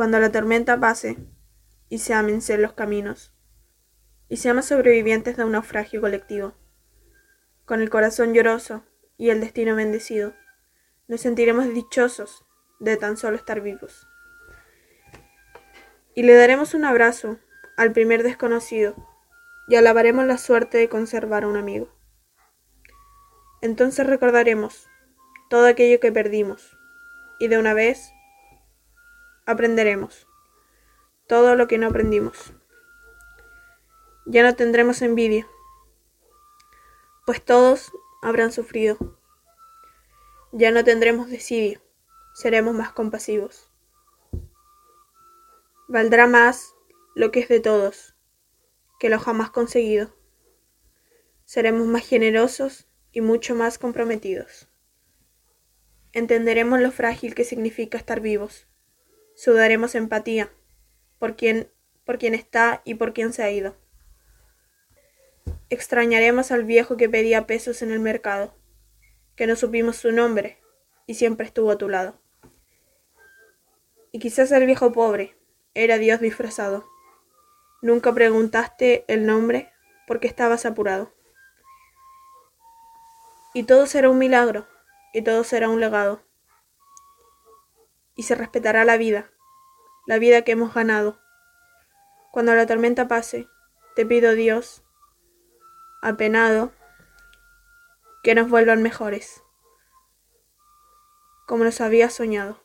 Cuando la tormenta pase y se amense los caminos, y seamos sobrevivientes de un naufragio colectivo, con el corazón lloroso y el destino bendecido, nos sentiremos dichosos de tan solo estar vivos. Y le daremos un abrazo al primer desconocido y alabaremos la suerte de conservar a un amigo. Entonces recordaremos todo aquello que perdimos y de una vez aprenderemos todo lo que no aprendimos. Ya no tendremos envidia, pues todos habrán sufrido. Ya no tendremos desidio, seremos más compasivos. Valdrá más lo que es de todos que lo jamás conseguido. Seremos más generosos y mucho más comprometidos. Entenderemos lo frágil que significa estar vivos. Sudaremos empatía por quien, por quien está y por quien se ha ido. Extrañaremos al viejo que pedía pesos en el mercado, que no supimos su nombre y siempre estuvo a tu lado. Y quizás el viejo pobre era Dios disfrazado. Nunca preguntaste el nombre porque estabas apurado. Y todo será un milagro, y todo será un legado. Y se respetará la vida, la vida que hemos ganado. Cuando la tormenta pase, te pido Dios, apenado, que nos vuelvan mejores, como nos había soñado.